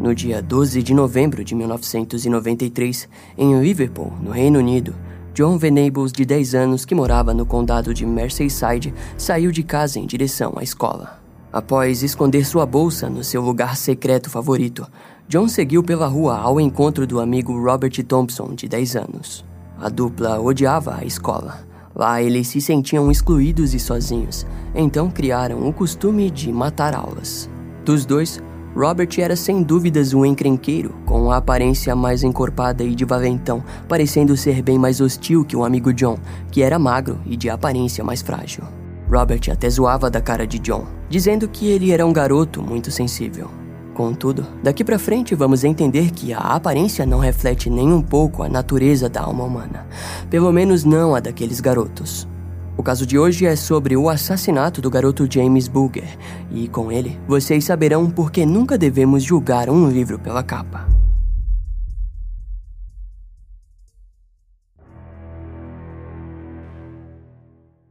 No dia 12 de novembro de 1993, em Liverpool, no Reino Unido, John Venables, de 10 anos, que morava no condado de Merseyside, saiu de casa em direção à escola. Após esconder sua bolsa no seu lugar secreto favorito, John seguiu pela rua ao encontro do amigo Robert Thompson, de 10 anos. A dupla odiava a escola. Lá eles se sentiam excluídos e sozinhos, então criaram o costume de matar aulas. Dos dois, Robert era sem dúvidas um encrenqueiro, com a aparência mais encorpada e de valentão, parecendo ser bem mais hostil que o amigo John, que era magro e de aparência mais frágil. Robert até zoava da cara de John, dizendo que ele era um garoto muito sensível. Contudo, daqui para frente vamos entender que a aparência não reflete nem um pouco a natureza da alma humana, pelo menos não a daqueles garotos. O caso de hoje é sobre o assassinato do garoto James Booger, e com ele vocês saberão por que nunca devemos julgar um livro pela capa.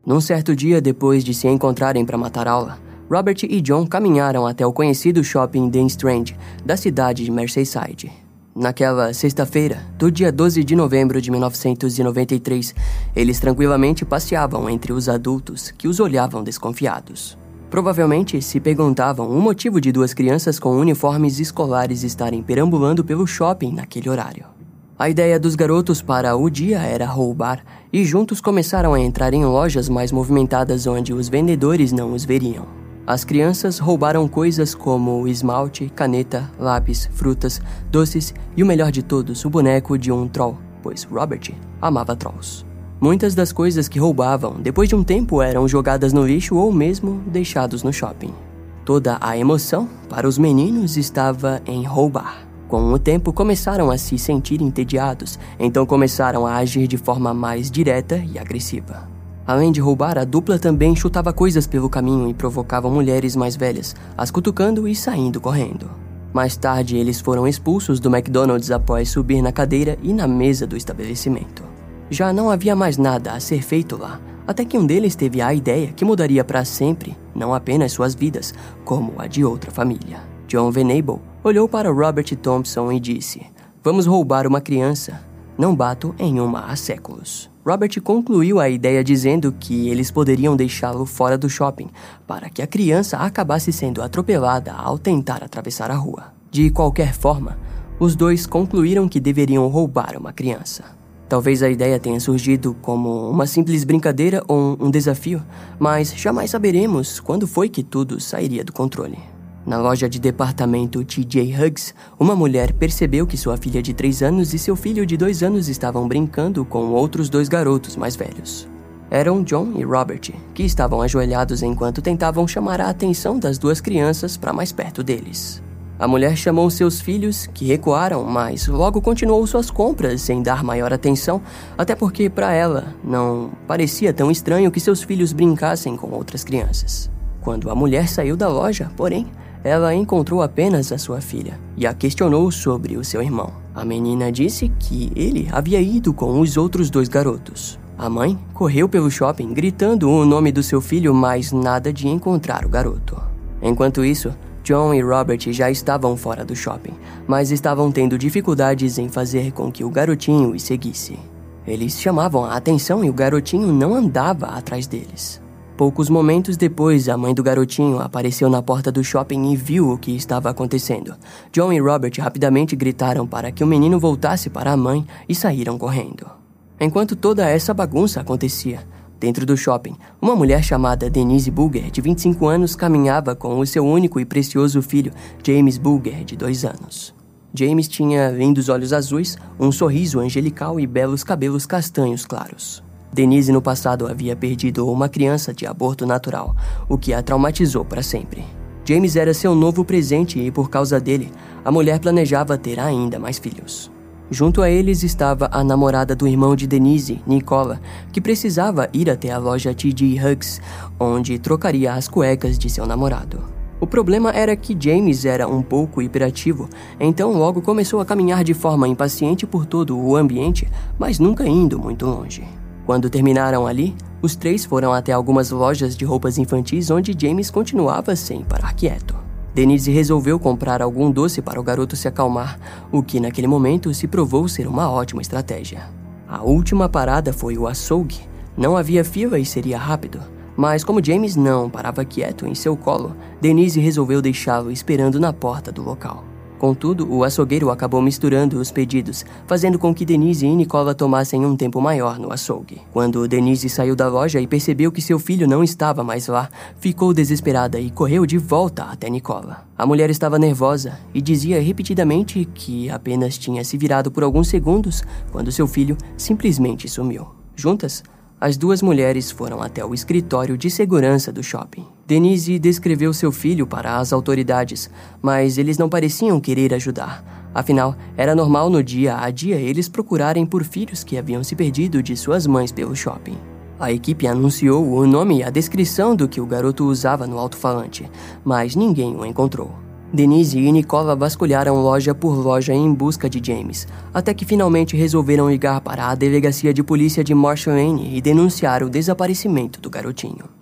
Num certo dia depois de se encontrarem para matar aula, Robert e John caminharam até o conhecido shopping The Strand, da cidade de Merseyside. Naquela sexta-feira, do dia 12 de novembro de 1993, eles tranquilamente passeavam entre os adultos que os olhavam desconfiados. Provavelmente se perguntavam o motivo de duas crianças com uniformes escolares estarem perambulando pelo shopping naquele horário. A ideia dos garotos para o dia era roubar, e juntos começaram a entrar em lojas mais movimentadas onde os vendedores não os veriam. As crianças roubaram coisas como esmalte, caneta, lápis, frutas, doces e o melhor de todos, o boneco de um troll, pois Robert amava trolls. Muitas das coisas que roubavam, depois de um tempo, eram jogadas no lixo ou mesmo deixados no shopping. Toda a emoção para os meninos estava em roubar. Com o tempo, começaram a se sentir entediados, então começaram a agir de forma mais direta e agressiva. Além de roubar, a dupla também chutava coisas pelo caminho e provocava mulheres mais velhas, as cutucando e saindo correndo. Mais tarde, eles foram expulsos do McDonald's após subir na cadeira e na mesa do estabelecimento. Já não havia mais nada a ser feito lá, até que um deles teve a ideia que mudaria para sempre não apenas suas vidas, como a de outra família. John Venable olhou para Robert Thompson e disse: Vamos roubar uma criança. Não bato em uma há séculos. Robert concluiu a ideia dizendo que eles poderiam deixá-lo fora do shopping para que a criança acabasse sendo atropelada ao tentar atravessar a rua. De qualquer forma, os dois concluíram que deveriam roubar uma criança. Talvez a ideia tenha surgido como uma simples brincadeira ou um desafio, mas jamais saberemos quando foi que tudo sairia do controle. Na loja de departamento TJ Huggs, uma mulher percebeu que sua filha de 3 anos e seu filho de 2 anos estavam brincando com outros dois garotos mais velhos. Eram John e Robert, que estavam ajoelhados enquanto tentavam chamar a atenção das duas crianças para mais perto deles. A mulher chamou seus filhos, que recuaram, mas logo continuou suas compras sem dar maior atenção, até porque para ela não parecia tão estranho que seus filhos brincassem com outras crianças. Quando a mulher saiu da loja, porém, ela encontrou apenas a sua filha e a questionou sobre o seu irmão. A menina disse que ele havia ido com os outros dois garotos. A mãe correu pelo shopping gritando o nome do seu filho, mas nada de encontrar o garoto. Enquanto isso, John e Robert já estavam fora do shopping, mas estavam tendo dificuldades em fazer com que o garotinho os seguisse. Eles chamavam a atenção e o garotinho não andava atrás deles. Poucos momentos depois, a mãe do garotinho apareceu na porta do shopping e viu o que estava acontecendo. John e Robert rapidamente gritaram para que o menino voltasse para a mãe e saíram correndo. Enquanto toda essa bagunça acontecia, dentro do shopping, uma mulher chamada Denise Booger, de 25 anos, caminhava com o seu único e precioso filho, James Booger, de 2 anos. James tinha lindos olhos azuis, um sorriso angelical e belos cabelos castanhos claros. Denise no passado havia perdido uma criança de aborto natural, o que a traumatizou para sempre. James era seu novo presente e, por causa dele, a mulher planejava ter ainda mais filhos. Junto a eles estava a namorada do irmão de Denise, Nicola, que precisava ir até a loja T.G. Hugs, onde trocaria as cuecas de seu namorado. O problema era que James era um pouco hiperativo, então logo começou a caminhar de forma impaciente por todo o ambiente, mas nunca indo muito longe. Quando terminaram ali, os três foram até algumas lojas de roupas infantis onde James continuava sem parar quieto. Denise resolveu comprar algum doce para o garoto se acalmar, o que naquele momento se provou ser uma ótima estratégia. A última parada foi o açougue. Não havia fila e seria rápido. Mas como James não parava quieto em seu colo, Denise resolveu deixá-lo esperando na porta do local. Contudo, o açougueiro acabou misturando os pedidos, fazendo com que Denise e Nicola tomassem um tempo maior no açougue. Quando Denise saiu da loja e percebeu que seu filho não estava mais lá, ficou desesperada e correu de volta até Nicola. A mulher estava nervosa e dizia repetidamente que apenas tinha se virado por alguns segundos quando seu filho simplesmente sumiu. Juntas, as duas mulheres foram até o escritório de segurança do shopping. Denise descreveu seu filho para as autoridades, mas eles não pareciam querer ajudar. Afinal, era normal no dia a dia eles procurarem por filhos que haviam se perdido de suas mães pelo shopping. A equipe anunciou o nome e a descrição do que o garoto usava no alto-falante, mas ninguém o encontrou. Denise e Nicola vasculharam loja por loja em busca de James, até que finalmente resolveram ligar para a delegacia de polícia de Marshall Lane e denunciar o desaparecimento do garotinho.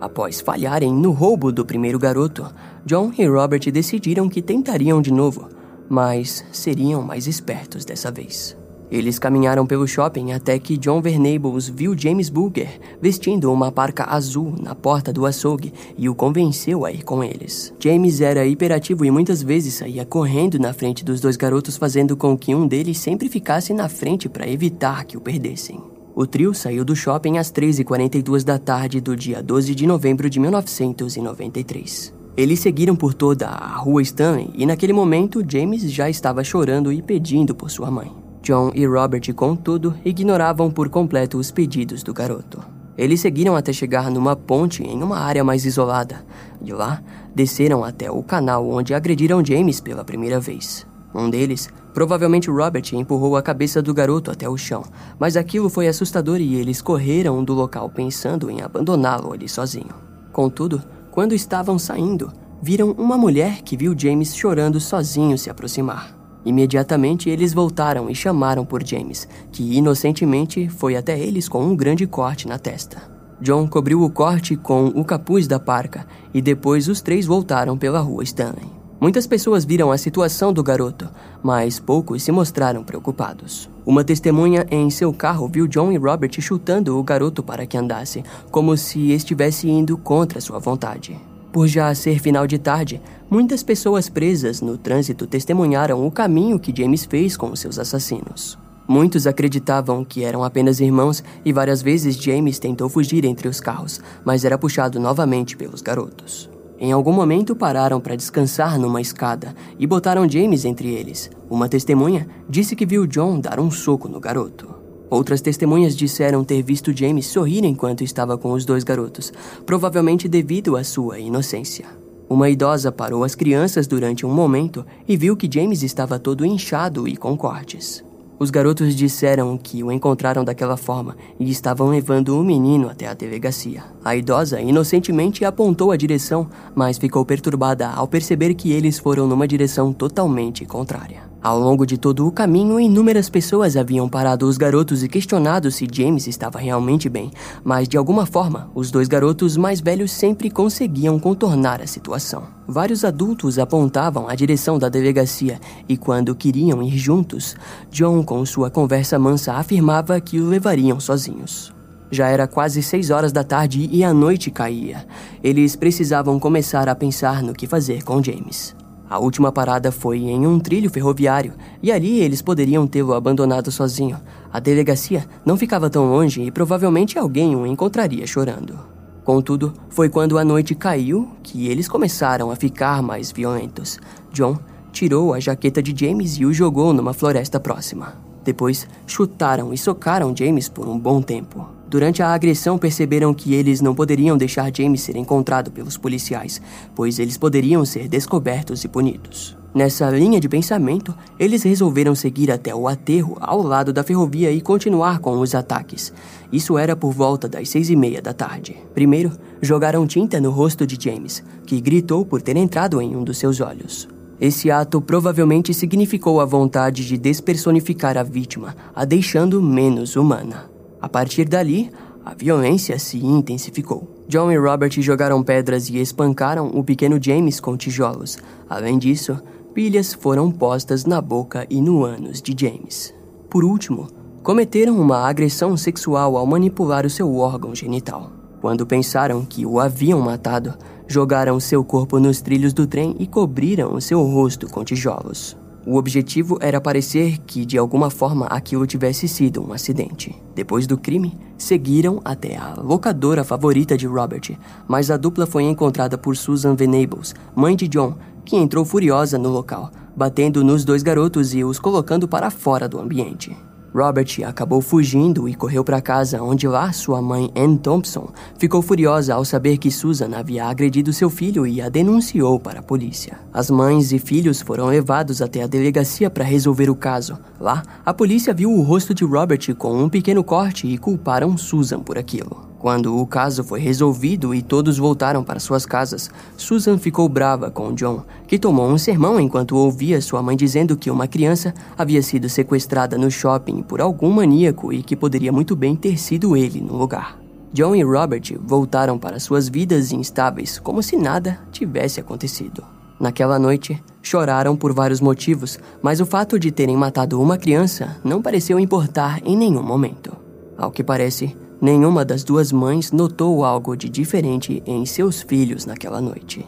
Após falharem no roubo do primeiro garoto, John e Robert decidiram que tentariam de novo, mas seriam mais espertos dessa vez. Eles caminharam pelo shopping até que John Vernables viu James Booker vestindo uma parca azul na porta do açougue e o convenceu a ir com eles. James era hiperativo e muitas vezes saía correndo na frente dos dois garotos, fazendo com que um deles sempre ficasse na frente para evitar que o perdessem. O trio saiu do shopping às 3h42 da tarde do dia 12 de novembro de 1993. Eles seguiram por toda a rua Stanley e naquele momento James já estava chorando e pedindo por sua mãe. John e Robert, contudo, ignoravam por completo os pedidos do garoto. Eles seguiram até chegar numa ponte em uma área mais isolada. De lá, desceram até o canal onde agrediram James pela primeira vez. Um deles, provavelmente Robert, empurrou a cabeça do garoto até o chão, mas aquilo foi assustador e eles correram do local pensando em abandoná-lo ali sozinho. Contudo, quando estavam saindo, viram uma mulher que viu James chorando sozinho se aproximar. Imediatamente eles voltaram e chamaram por James, que inocentemente foi até eles com um grande corte na testa. John cobriu o corte com o capuz da parca e depois os três voltaram pela rua Stanley. Muitas pessoas viram a situação do garoto, mas poucos se mostraram preocupados. Uma testemunha em seu carro viu John e Robert chutando o garoto para que andasse, como se estivesse indo contra sua vontade. Por já ser final de tarde, muitas pessoas presas no trânsito testemunharam o caminho que James fez com seus assassinos. Muitos acreditavam que eram apenas irmãos e várias vezes James tentou fugir entre os carros, mas era puxado novamente pelos garotos. Em algum momento pararam para descansar numa escada e botaram James entre eles. Uma testemunha disse que viu John dar um soco no garoto. Outras testemunhas disseram ter visto James sorrir enquanto estava com os dois garotos, provavelmente devido à sua inocência. Uma idosa parou as crianças durante um momento e viu que James estava todo inchado e com cortes. Os garotos disseram que o encontraram daquela forma e estavam levando o menino até a delegacia. A idosa inocentemente apontou a direção, mas ficou perturbada ao perceber que eles foram numa direção totalmente contrária. Ao longo de todo o caminho, inúmeras pessoas haviam parado os garotos e questionado se James estava realmente bem, mas de alguma forma, os dois garotos mais velhos sempre conseguiam contornar a situação. Vários adultos apontavam a direção da delegacia e, quando queriam ir juntos, John, com sua conversa mansa, afirmava que o levariam sozinhos. Já era quase seis horas da tarde e a noite caía. Eles precisavam começar a pensar no que fazer com James. A última parada foi em um trilho ferroviário, e ali eles poderiam tê-lo abandonado sozinho. A delegacia não ficava tão longe e provavelmente alguém o encontraria chorando. Contudo, foi quando a noite caiu que eles começaram a ficar mais violentos. John tirou a jaqueta de James e o jogou numa floresta próxima. Depois, chutaram e socaram James por um bom tempo. Durante a agressão, perceberam que eles não poderiam deixar James ser encontrado pelos policiais, pois eles poderiam ser descobertos e punidos. Nessa linha de pensamento, eles resolveram seguir até o aterro ao lado da ferrovia e continuar com os ataques. Isso era por volta das seis e meia da tarde. Primeiro, jogaram tinta no rosto de James, que gritou por ter entrado em um dos seus olhos. Esse ato provavelmente significou a vontade de despersonificar a vítima, a deixando menos humana. A partir dali, a violência se intensificou. John e Robert jogaram pedras e espancaram o pequeno James com tijolos. Além disso, pilhas foram postas na boca e no ânus de James. Por último, cometeram uma agressão sexual ao manipular o seu órgão genital. Quando pensaram que o haviam matado, jogaram seu corpo nos trilhos do trem e cobriram seu rosto com tijolos. O objetivo era parecer que, de alguma forma, aquilo tivesse sido um acidente. Depois do crime, seguiram até a locadora favorita de Robert, mas a dupla foi encontrada por Susan Venables, mãe de John, que entrou furiosa no local, batendo nos dois garotos e os colocando para fora do ambiente. Robert acabou fugindo e correu para casa, onde lá sua mãe Ann Thompson ficou furiosa ao saber que Susan havia agredido seu filho e a denunciou para a polícia. As mães e filhos foram levados até a delegacia para resolver o caso. Lá, a polícia viu o rosto de Robert com um pequeno corte e culparam Susan por aquilo. Quando o caso foi resolvido e todos voltaram para suas casas, Susan ficou brava com John, que tomou um sermão enquanto ouvia sua mãe dizendo que uma criança havia sido sequestrada no shopping por algum maníaco e que poderia muito bem ter sido ele no lugar. John e Robert voltaram para suas vidas instáveis como se nada tivesse acontecido. Naquela noite, choraram por vários motivos, mas o fato de terem matado uma criança não pareceu importar em nenhum momento. Ao que parece, Nenhuma das duas mães notou algo de diferente em seus filhos naquela noite.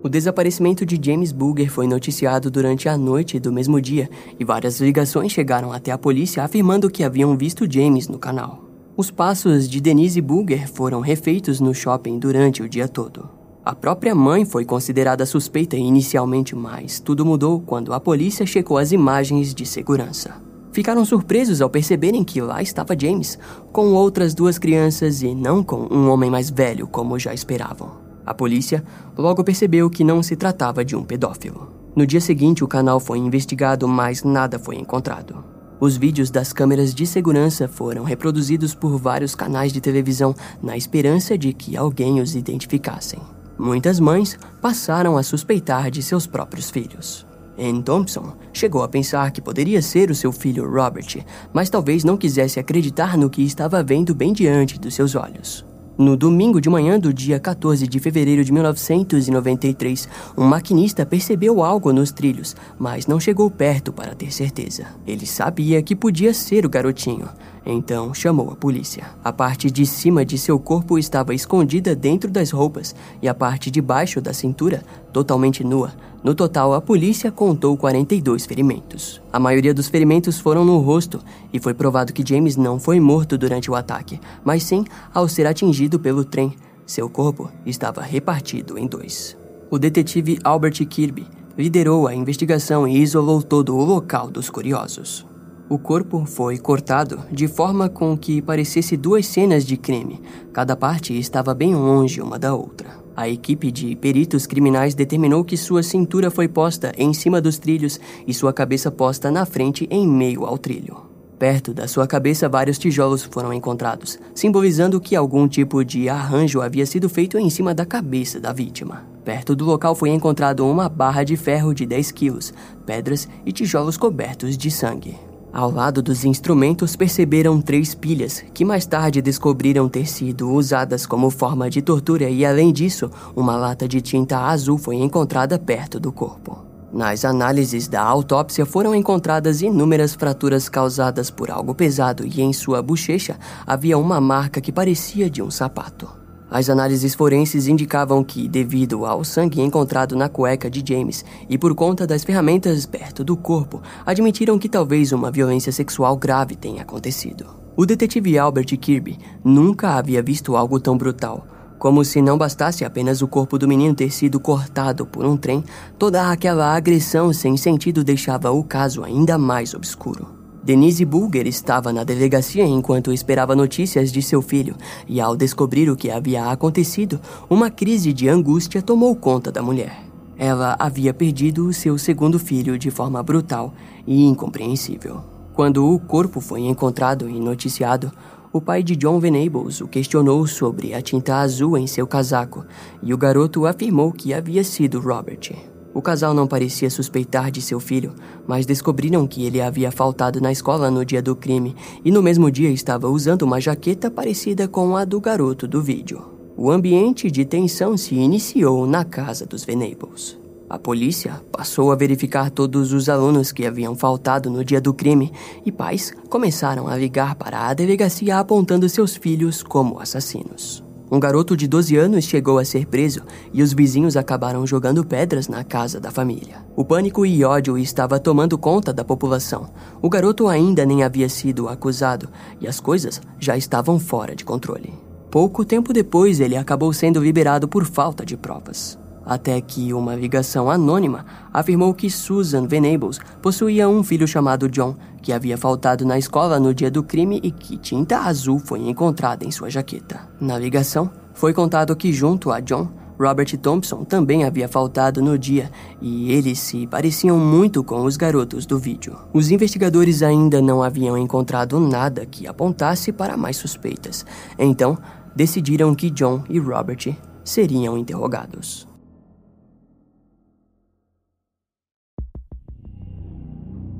O desaparecimento de James Booger foi noticiado durante a noite do mesmo dia e várias ligações chegaram até a polícia afirmando que haviam visto James no canal. Os passos de Denise Booger foram refeitos no shopping durante o dia todo. A própria mãe foi considerada suspeita inicialmente, mas tudo mudou quando a polícia checou as imagens de segurança. Ficaram surpresos ao perceberem que lá estava James, com outras duas crianças e não com um homem mais velho, como já esperavam. A polícia logo percebeu que não se tratava de um pedófilo. No dia seguinte, o canal foi investigado, mas nada foi encontrado. Os vídeos das câmeras de segurança foram reproduzidos por vários canais de televisão na esperança de que alguém os identificassem. Muitas mães passaram a suspeitar de seus próprios filhos. Anne Thompson chegou a pensar que poderia ser o seu filho Robert, mas talvez não quisesse acreditar no que estava vendo bem diante dos seus olhos. No domingo de manhã do dia 14 de fevereiro de 1993, um maquinista percebeu algo nos trilhos, mas não chegou perto para ter certeza. Ele sabia que podia ser o garotinho, então chamou a polícia. A parte de cima de seu corpo estava escondida dentro das roupas e a parte de baixo da cintura totalmente nua. No total, a polícia contou 42 ferimentos. A maioria dos ferimentos foram no rosto e foi provado que James não foi morto durante o ataque, mas sim ao ser atingido pelo trem. Seu corpo estava repartido em dois. O detetive Albert Kirby liderou a investigação e isolou todo o local dos curiosos. O corpo foi cortado de forma com que parecesse duas cenas de crime. Cada parte estava bem longe uma da outra. A equipe de peritos criminais determinou que sua cintura foi posta em cima dos trilhos e sua cabeça posta na frente em meio ao trilho. Perto da sua cabeça, vários tijolos foram encontrados, simbolizando que algum tipo de arranjo havia sido feito em cima da cabeça da vítima. Perto do local foi encontrado uma barra de ferro de 10 quilos, pedras e tijolos cobertos de sangue. Ao lado dos instrumentos perceberam três pilhas, que mais tarde descobriram ter sido usadas como forma de tortura, e além disso, uma lata de tinta azul foi encontrada perto do corpo. Nas análises da autópsia foram encontradas inúmeras fraturas causadas por algo pesado e em sua bochecha havia uma marca que parecia de um sapato. As análises forenses indicavam que, devido ao sangue encontrado na cueca de James e por conta das ferramentas perto do corpo, admitiram que talvez uma violência sexual grave tenha acontecido. O detetive Albert Kirby nunca havia visto algo tão brutal. Como se não bastasse apenas o corpo do menino ter sido cortado por um trem, toda aquela agressão sem sentido deixava o caso ainda mais obscuro. Denise Bulger estava na delegacia enquanto esperava notícias de seu filho, e ao descobrir o que havia acontecido, uma crise de angústia tomou conta da mulher. Ela havia perdido seu segundo filho de forma brutal e incompreensível. Quando o corpo foi encontrado e noticiado, o pai de John Venables o questionou sobre a tinta azul em seu casaco, e o garoto afirmou que havia sido Robert. O casal não parecia suspeitar de seu filho, mas descobriram que ele havia faltado na escola no dia do crime e no mesmo dia estava usando uma jaqueta parecida com a do garoto do vídeo. O ambiente de tensão se iniciou na casa dos Venables. A polícia passou a verificar todos os alunos que haviam faltado no dia do crime e pais começaram a ligar para a delegacia apontando seus filhos como assassinos. Um garoto de 12 anos chegou a ser preso e os vizinhos acabaram jogando pedras na casa da família. O pânico e ódio estava tomando conta da população. O garoto ainda nem havia sido acusado e as coisas já estavam fora de controle. Pouco tempo depois, ele acabou sendo liberado por falta de provas até que uma ligação anônima afirmou que Susan Venables possuía um filho chamado John, que havia faltado na escola no dia do crime e que tinta azul foi encontrada em sua jaqueta. Na ligação, foi contado que junto a John, Robert Thompson também havia faltado no dia e eles se pareciam muito com os garotos do vídeo. Os investigadores ainda não haviam encontrado nada que apontasse para mais suspeitas, então decidiram que John e Robert seriam interrogados.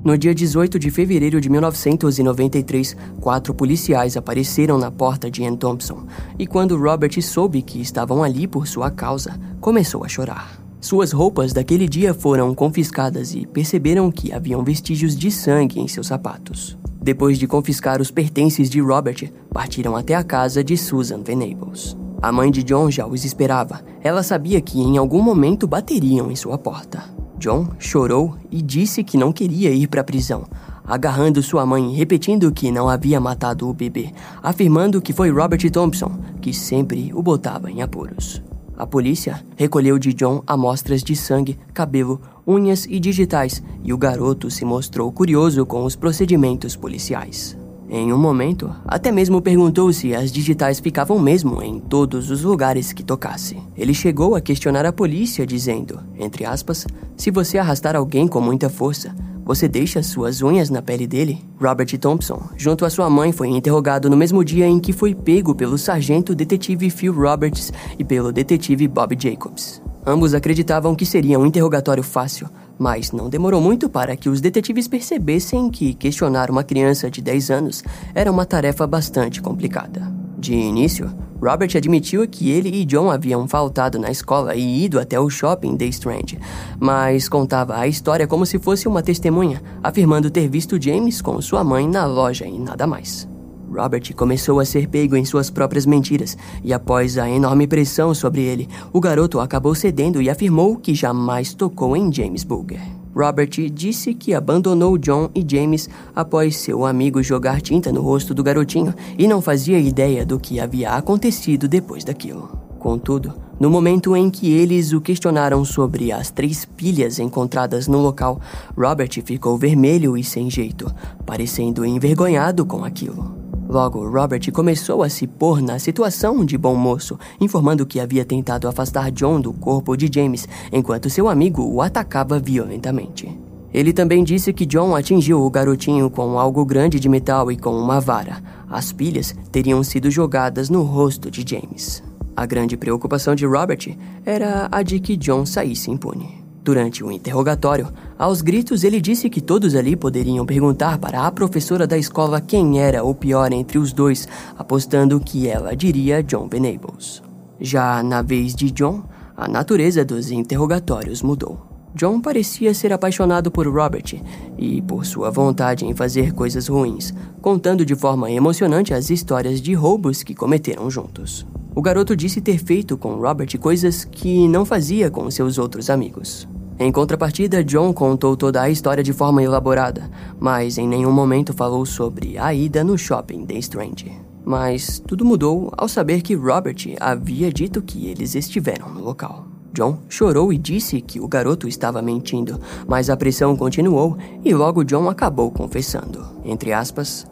No dia 18 de fevereiro de 1993, quatro policiais apareceram na porta de Ann Thompson, e quando Robert soube que estavam ali por sua causa, começou a chorar. Suas roupas daquele dia foram confiscadas e perceberam que haviam vestígios de sangue em seus sapatos. Depois de confiscar os pertences de Robert, partiram até a casa de Susan Venables. A mãe de John já os esperava. Ela sabia que em algum momento bateriam em sua porta. John chorou e disse que não queria ir para a prisão, agarrando sua mãe, repetindo que não havia matado o bebê, afirmando que foi Robert Thompson que sempre o botava em apuros. A polícia recolheu de John amostras de sangue, cabelo, unhas e digitais, e o garoto se mostrou curioso com os procedimentos policiais. Em um momento, até mesmo perguntou se as digitais ficavam mesmo em todos os lugares que tocasse. Ele chegou a questionar a polícia, dizendo, entre aspas, se você arrastar alguém com muita força, você deixa suas unhas na pele dele? Robert Thompson, junto à sua mãe, foi interrogado no mesmo dia em que foi pego pelo sargento detetive Phil Roberts e pelo detetive Bob Jacobs. Ambos acreditavam que seria um interrogatório fácil, mas não demorou muito para que os detetives percebessem que questionar uma criança de 10 anos era uma tarefa bastante complicada. De início, Robert admitiu que ele e John haviam faltado na escola e ido até o shopping The Strand, mas contava a história como se fosse uma testemunha, afirmando ter visto James com sua mãe na loja e nada mais. Robert começou a ser pego em suas próprias mentiras, e após a enorme pressão sobre ele, o garoto acabou cedendo e afirmou que jamais tocou em James Bulger. Robert disse que abandonou John e James após seu amigo jogar tinta no rosto do garotinho e não fazia ideia do que havia acontecido depois daquilo. Contudo, no momento em que eles o questionaram sobre as três pilhas encontradas no local, Robert ficou vermelho e sem jeito, parecendo envergonhado com aquilo. Logo, Robert começou a se pôr na situação de bom moço, informando que havia tentado afastar John do corpo de James, enquanto seu amigo o atacava violentamente. Ele também disse que John atingiu o garotinho com algo grande de metal e com uma vara. As pilhas teriam sido jogadas no rosto de James. A grande preocupação de Robert era a de que John saísse impune. Durante o interrogatório, aos gritos ele disse que todos ali poderiam perguntar para a professora da escola quem era o pior entre os dois, apostando que ela diria John Venables. Já na vez de John, a natureza dos interrogatórios mudou. John parecia ser apaixonado por Robert e por sua vontade em fazer coisas ruins, contando de forma emocionante as histórias de roubos que cometeram juntos. O garoto disse ter feito com Robert coisas que não fazia com seus outros amigos. Em contrapartida, John contou toda a história de forma elaborada, mas em nenhum momento falou sobre a ida no shopping The Strange. Mas tudo mudou ao saber que Robert havia dito que eles estiveram no local. John chorou e disse que o garoto estava mentindo, mas a pressão continuou e logo John acabou confessando. Entre aspas,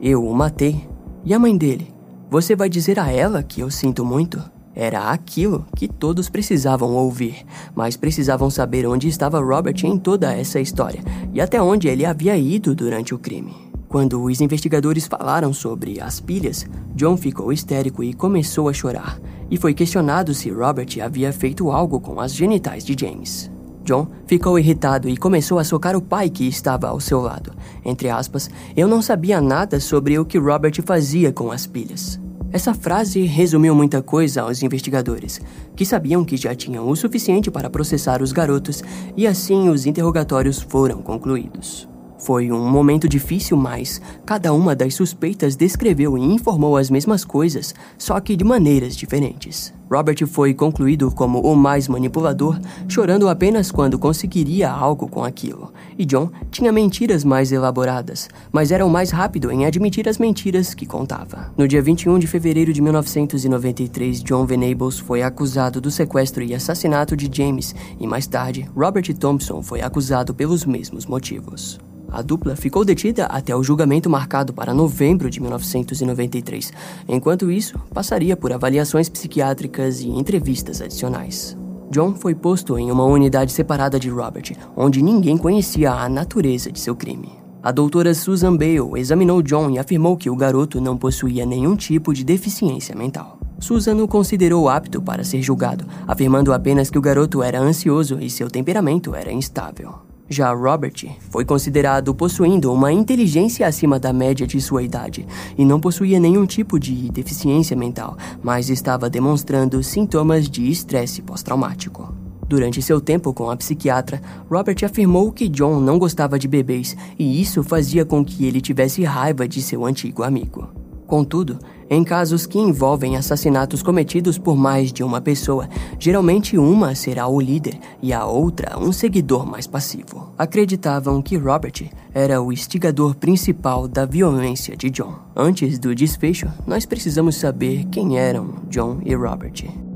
eu o matei. E a mãe dele? Você vai dizer a ela que eu sinto muito? Era aquilo que todos precisavam ouvir, mas precisavam saber onde estava Robert em toda essa história e até onde ele havia ido durante o crime. Quando os investigadores falaram sobre as pilhas, John ficou histérico e começou a chorar, e foi questionado se Robert havia feito algo com as genitais de James. John ficou irritado e começou a socar o pai que estava ao seu lado. Entre aspas, eu não sabia nada sobre o que Robert fazia com as pilhas. Essa frase resumiu muita coisa aos investigadores, que sabiam que já tinham o suficiente para processar os garotos e assim os interrogatórios foram concluídos. Foi um momento difícil, mas cada uma das suspeitas descreveu e informou as mesmas coisas, só que de maneiras diferentes. Robert foi concluído como o mais manipulador, chorando apenas quando conseguiria algo com aquilo. E John tinha mentiras mais elaboradas, mas era o mais rápido em admitir as mentiras que contava. No dia 21 de fevereiro de 1993, John Venables foi acusado do sequestro e assassinato de James, e mais tarde, Robert Thompson foi acusado pelos mesmos motivos. A dupla ficou detida até o julgamento marcado para novembro de 1993. Enquanto isso, passaria por avaliações psiquiátricas e entrevistas adicionais. John foi posto em uma unidade separada de Robert, onde ninguém conhecia a natureza de seu crime. A doutora Susan Bale examinou John e afirmou que o garoto não possuía nenhum tipo de deficiência mental. Susan o considerou apto para ser julgado, afirmando apenas que o garoto era ansioso e seu temperamento era instável. Já Robert foi considerado possuindo uma inteligência acima da média de sua idade e não possuía nenhum tipo de deficiência mental, mas estava demonstrando sintomas de estresse pós-traumático. Durante seu tempo com a psiquiatra, Robert afirmou que John não gostava de bebês e isso fazia com que ele tivesse raiva de seu antigo amigo. Contudo, em casos que envolvem assassinatos cometidos por mais de uma pessoa, geralmente uma será o líder e a outra um seguidor mais passivo. Acreditavam que Robert era o instigador principal da violência de John. Antes do desfecho, nós precisamos saber quem eram John e Robert.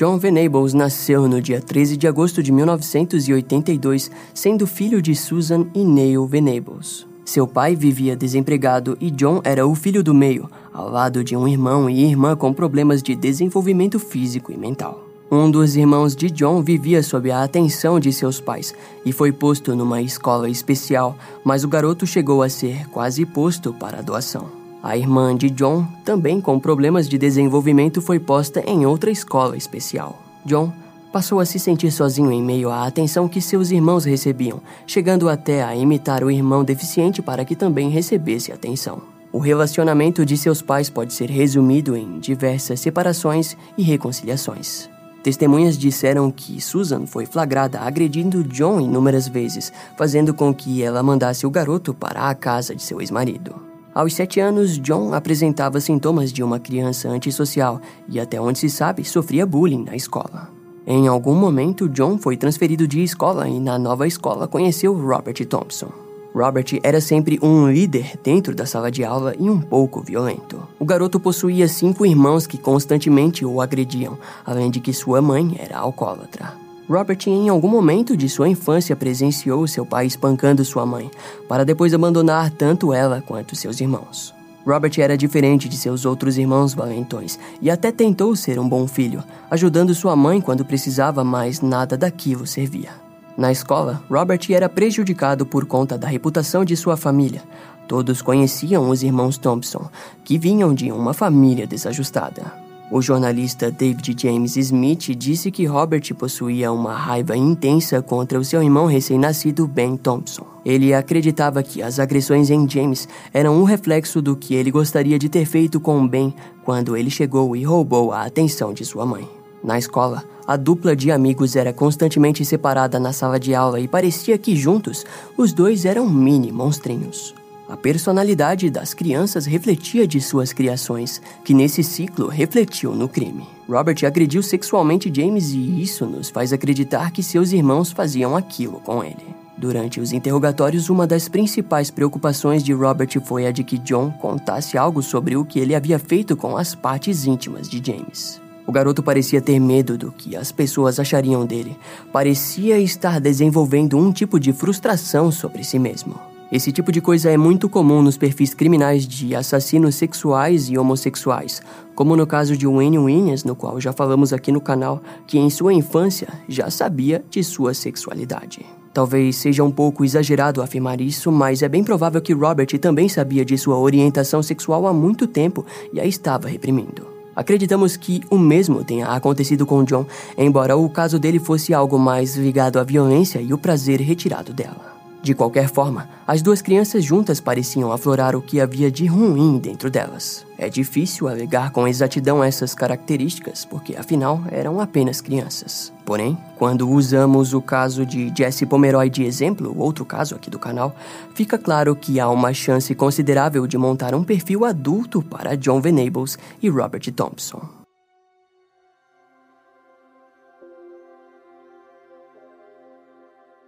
John Venables nasceu no dia 13 de agosto de 1982, sendo filho de Susan e Neil Venables. Seu pai vivia desempregado e John era o filho do meio, ao lado de um irmão e irmã com problemas de desenvolvimento físico e mental. Um dos irmãos de John vivia sob a atenção de seus pais e foi posto numa escola especial, mas o garoto chegou a ser quase posto para a doação. A irmã de John, também com problemas de desenvolvimento, foi posta em outra escola especial. John passou a se sentir sozinho em meio à atenção que seus irmãos recebiam, chegando até a imitar o irmão deficiente para que também recebesse atenção. O relacionamento de seus pais pode ser resumido em diversas separações e reconciliações. Testemunhas disseram que Susan foi flagrada agredindo John inúmeras vezes, fazendo com que ela mandasse o garoto para a casa de seu ex-marido. Aos sete anos, John apresentava sintomas de uma criança antissocial e, até onde se sabe, sofria bullying na escola. Em algum momento, John foi transferido de escola e, na nova escola, conheceu Robert Thompson. Robert era sempre um líder dentro da sala de aula e um pouco violento. O garoto possuía cinco irmãos que constantemente o agrediam, além de que sua mãe era alcoólatra. Robert, em algum momento de sua infância, presenciou seu pai espancando sua mãe, para depois abandonar tanto ela quanto seus irmãos. Robert era diferente de seus outros irmãos valentões e até tentou ser um bom filho, ajudando sua mãe quando precisava, mas nada daquilo servia. Na escola, Robert era prejudicado por conta da reputação de sua família. Todos conheciam os irmãos Thompson, que vinham de uma família desajustada. O jornalista David James Smith disse que Robert possuía uma raiva intensa contra o seu irmão recém-nascido Ben Thompson. Ele acreditava que as agressões em James eram um reflexo do que ele gostaria de ter feito com Ben quando ele chegou e roubou a atenção de sua mãe. Na escola, a dupla de amigos era constantemente separada na sala de aula e parecia que juntos os dois eram mini monstrinhos. A personalidade das crianças refletia de suas criações, que nesse ciclo refletiu no crime. Robert agrediu sexualmente James e isso nos faz acreditar que seus irmãos faziam aquilo com ele. Durante os interrogatórios, uma das principais preocupações de Robert foi a de que John contasse algo sobre o que ele havia feito com as partes íntimas de James. O garoto parecia ter medo do que as pessoas achariam dele. Parecia estar desenvolvendo um tipo de frustração sobre si mesmo. Esse tipo de coisa é muito comum nos perfis criminais de assassinos sexuais e homossexuais, como no caso de Wayne Williams, no qual já falamos aqui no canal, que em sua infância já sabia de sua sexualidade. Talvez seja um pouco exagerado afirmar isso, mas é bem provável que Robert também sabia de sua orientação sexual há muito tempo e a estava reprimindo. Acreditamos que o mesmo tenha acontecido com John, embora o caso dele fosse algo mais ligado à violência e o prazer retirado dela. De qualquer forma, as duas crianças juntas pareciam aflorar o que havia de ruim dentro delas. É difícil alegar com exatidão essas características, porque afinal eram apenas crianças. Porém, quando usamos o caso de Jesse Pomeroy de exemplo, outro caso aqui do canal, fica claro que há uma chance considerável de montar um perfil adulto para John Venables e Robert Thompson.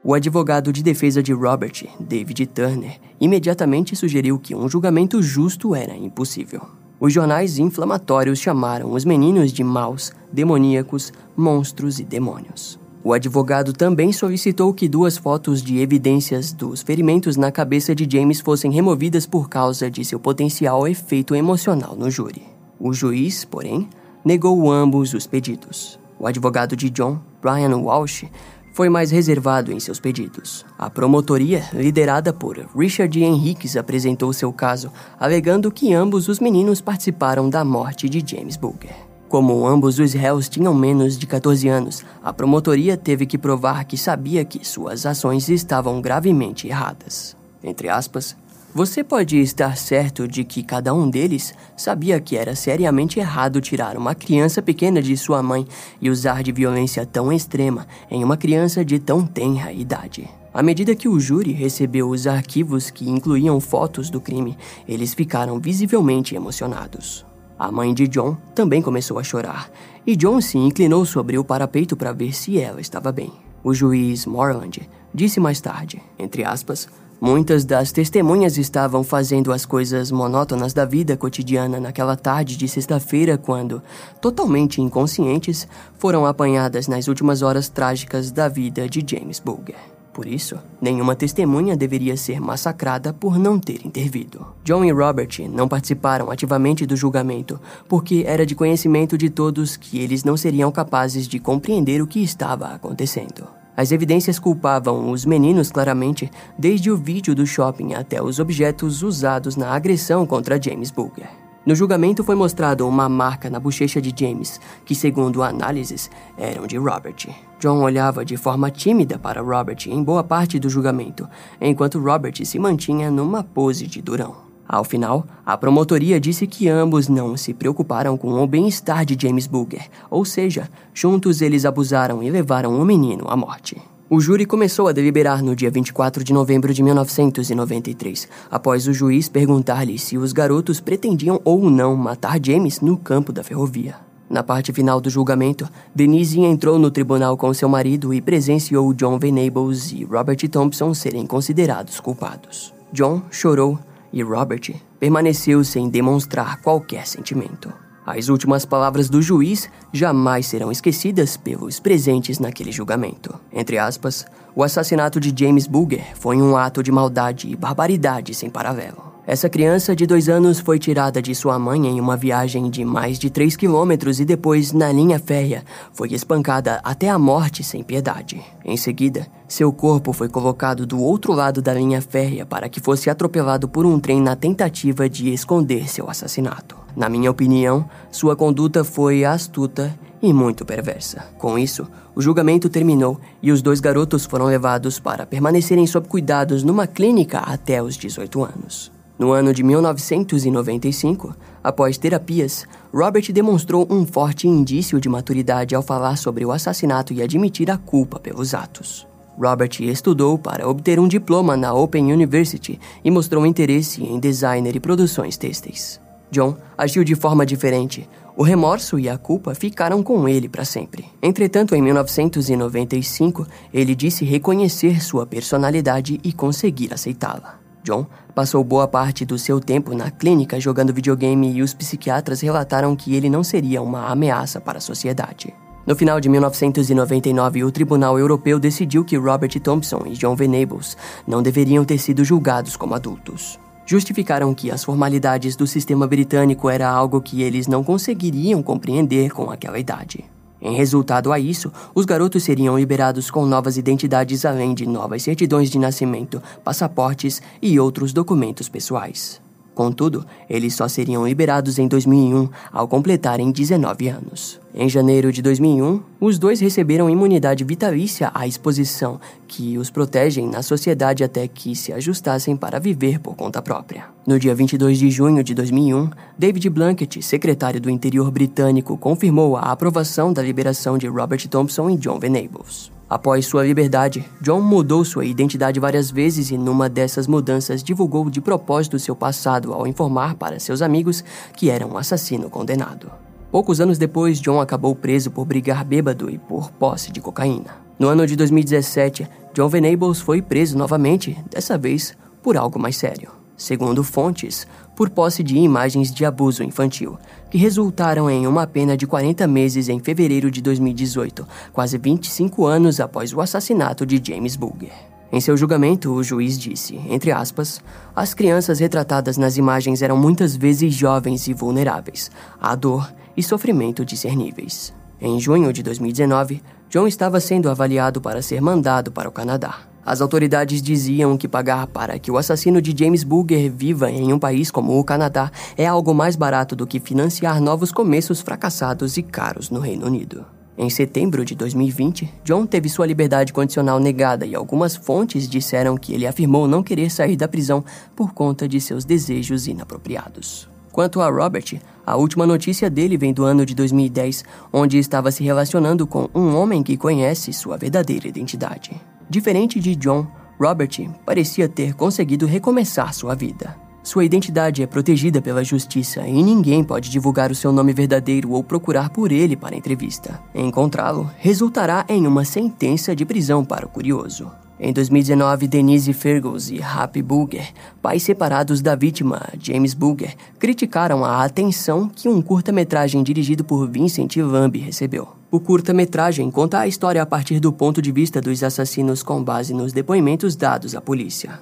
O advogado de defesa de Robert, David Turner, imediatamente sugeriu que um julgamento justo era impossível. Os jornais inflamatórios chamaram os meninos de maus, demoníacos, monstros e demônios. O advogado também solicitou que duas fotos de evidências dos ferimentos na cabeça de James fossem removidas por causa de seu potencial efeito emocional no júri. O juiz, porém, negou ambos os pedidos. O advogado de John, Brian Walsh, foi mais reservado em seus pedidos. A promotoria, liderada por Richard Henriques, apresentou seu caso, alegando que ambos os meninos participaram da morte de James Booger. Como ambos os réus tinham menos de 14 anos, a promotoria teve que provar que sabia que suas ações estavam gravemente erradas. Entre aspas, você pode estar certo de que cada um deles sabia que era seriamente errado tirar uma criança pequena de sua mãe e usar de violência tão extrema em uma criança de tão tenra idade. À medida que o júri recebeu os arquivos que incluíam fotos do crime, eles ficaram visivelmente emocionados. A mãe de John também começou a chorar, e John se inclinou sobre o parapeito para ver se ela estava bem. O juiz Morland disse mais tarde, entre aspas, Muitas das testemunhas estavam fazendo as coisas monótonas da vida cotidiana naquela tarde de sexta-feira quando, totalmente inconscientes, foram apanhadas nas últimas horas trágicas da vida de James Bulger. Por isso, nenhuma testemunha deveria ser massacrada por não ter intervido. John e Robert não participaram ativamente do julgamento, porque era de conhecimento de todos que eles não seriam capazes de compreender o que estava acontecendo. As evidências culpavam os meninos claramente, desde o vídeo do shopping até os objetos usados na agressão contra James Bulger. No julgamento foi mostrado uma marca na bochecha de James, que, segundo análises, eram de Robert. John olhava de forma tímida para Robert em boa parte do julgamento, enquanto Robert se mantinha numa pose de durão. Ao final, a promotoria disse que ambos não se preocuparam com o bem-estar de James Booger, ou seja, juntos eles abusaram e levaram o menino à morte. O júri começou a deliberar no dia 24 de novembro de 1993, após o juiz perguntar-lhe se os garotos pretendiam ou não matar James no campo da ferrovia. Na parte final do julgamento, Denise entrou no tribunal com seu marido e presenciou John Venables e Robert Thompson serem considerados culpados. John chorou e Robert permaneceu sem demonstrar qualquer sentimento. As últimas palavras do juiz jamais serão esquecidas pelos presentes naquele julgamento. Entre aspas, o assassinato de James Booger foi um ato de maldade e barbaridade sem paralelo. Essa criança de dois anos foi tirada de sua mãe em uma viagem de mais de 3 quilômetros e depois, na linha férrea, foi espancada até a morte sem piedade. Em seguida, seu corpo foi colocado do outro lado da linha férrea para que fosse atropelado por um trem na tentativa de esconder seu assassinato. Na minha opinião, sua conduta foi astuta e muito perversa. Com isso, o julgamento terminou e os dois garotos foram levados para permanecerem sob cuidados numa clínica até os 18 anos. No ano de 1995, após terapias, Robert demonstrou um forte indício de maturidade ao falar sobre o assassinato e admitir a culpa pelos atos. Robert estudou para obter um diploma na Open University e mostrou interesse em designer e produções têxteis. John agiu de forma diferente. O remorso e a culpa ficaram com ele para sempre. Entretanto, em 1995, ele disse reconhecer sua personalidade e conseguir aceitá-la. John passou boa parte do seu tempo na clínica jogando videogame e os psiquiatras relataram que ele não seria uma ameaça para a sociedade. No final de 1999, o Tribunal Europeu decidiu que Robert Thompson e John Venables não deveriam ter sido julgados como adultos. Justificaram que as formalidades do sistema britânico era algo que eles não conseguiriam compreender com aquela idade. Em resultado a isso, os garotos seriam liberados com novas identidades além de novas certidões de nascimento, passaportes e outros documentos pessoais. Contudo, eles só seriam liberados em 2001 ao completarem 19 anos. Em janeiro de 2001, os dois receberam imunidade vitalícia à exposição, que os protegem na sociedade até que se ajustassem para viver por conta própria. No dia 22 de junho de 2001, David Blunkett, secretário do Interior britânico, confirmou a aprovação da liberação de Robert Thompson e John Venables. Após sua liberdade, John mudou sua identidade várias vezes e, numa dessas mudanças, divulgou de propósito seu passado ao informar para seus amigos que era um assassino condenado. Poucos anos depois, John acabou preso por brigar bêbado e por posse de cocaína. No ano de 2017, John Venables foi preso novamente, dessa vez por algo mais sério segundo fontes, por posse de imagens de abuso infantil, que resultaram em uma pena de 40 meses em fevereiro de 2018, quase 25 anos após o assassinato de James Bulger. Em seu julgamento, o juiz disse, entre aspas, as crianças retratadas nas imagens eram muitas vezes jovens e vulneráveis, a dor e sofrimento discerníveis. Em junho de 2019, John estava sendo avaliado para ser mandado para o Canadá. As autoridades diziam que pagar para que o assassino de James Bulger viva em um país como o Canadá é algo mais barato do que financiar novos começos fracassados e caros no Reino Unido. Em setembro de 2020, John teve sua liberdade condicional negada e algumas fontes disseram que ele afirmou não querer sair da prisão por conta de seus desejos inapropriados. Quanto a Robert, a última notícia dele vem do ano de 2010, onde estava se relacionando com um homem que conhece sua verdadeira identidade. Diferente de John, Robert parecia ter conseguido recomeçar sua vida. Sua identidade é protegida pela justiça e ninguém pode divulgar o seu nome verdadeiro ou procurar por ele para entrevista. Encontrá-lo resultará em uma sentença de prisão para o curioso. Em 2019, Denise Fergus e Happy Bulger, pais separados da vítima, James Bulger, criticaram a atenção que um curta-metragem dirigido por Vincent Lamb recebeu. O curta-metragem conta a história a partir do ponto de vista dos assassinos com base nos depoimentos dados à polícia.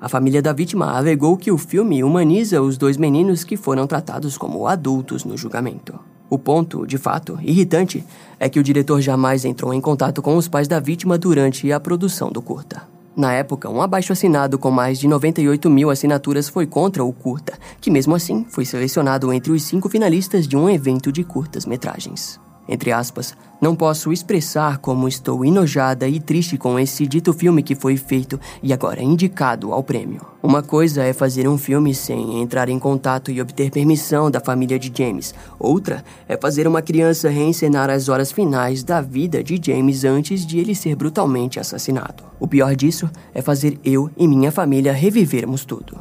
A família da vítima alegou que o filme humaniza os dois meninos que foram tratados como adultos no julgamento. O ponto, de fato, irritante é que o diretor jamais entrou em contato com os pais da vítima durante a produção do curta. Na época, um abaixo-assinado com mais de 98 mil assinaturas foi contra o curta, que mesmo assim foi selecionado entre os cinco finalistas de um evento de curtas-metragens entre aspas, não posso expressar como estou enojada e triste com esse dito filme que foi feito e agora indicado ao prêmio. Uma coisa é fazer um filme sem entrar em contato e obter permissão da família de James. Outra é fazer uma criança reencenar as horas finais da vida de James antes de ele ser brutalmente assassinado. O pior disso é fazer eu e minha família revivermos tudo,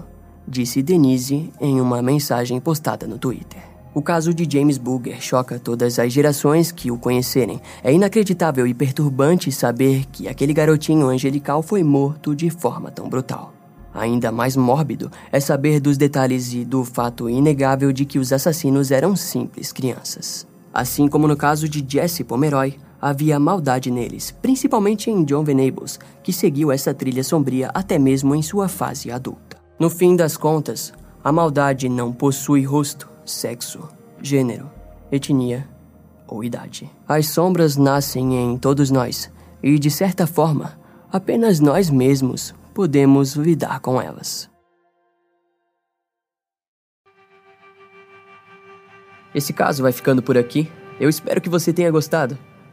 disse Denise em uma mensagem postada no Twitter. O caso de James Bulger choca todas as gerações que o conhecerem. É inacreditável e perturbante saber que aquele garotinho angelical foi morto de forma tão brutal. Ainda mais mórbido é saber dos detalhes e do fato inegável de que os assassinos eram simples crianças. Assim como no caso de Jesse Pomeroy, havia maldade neles, principalmente em John Venables, que seguiu essa trilha sombria até mesmo em sua fase adulta. No fim das contas, a maldade não possui rosto, sexo, gênero, etnia ou idade. As sombras nascem em todos nós e, de certa forma, apenas nós mesmos podemos lidar com elas. Esse caso vai ficando por aqui. Eu espero que você tenha gostado.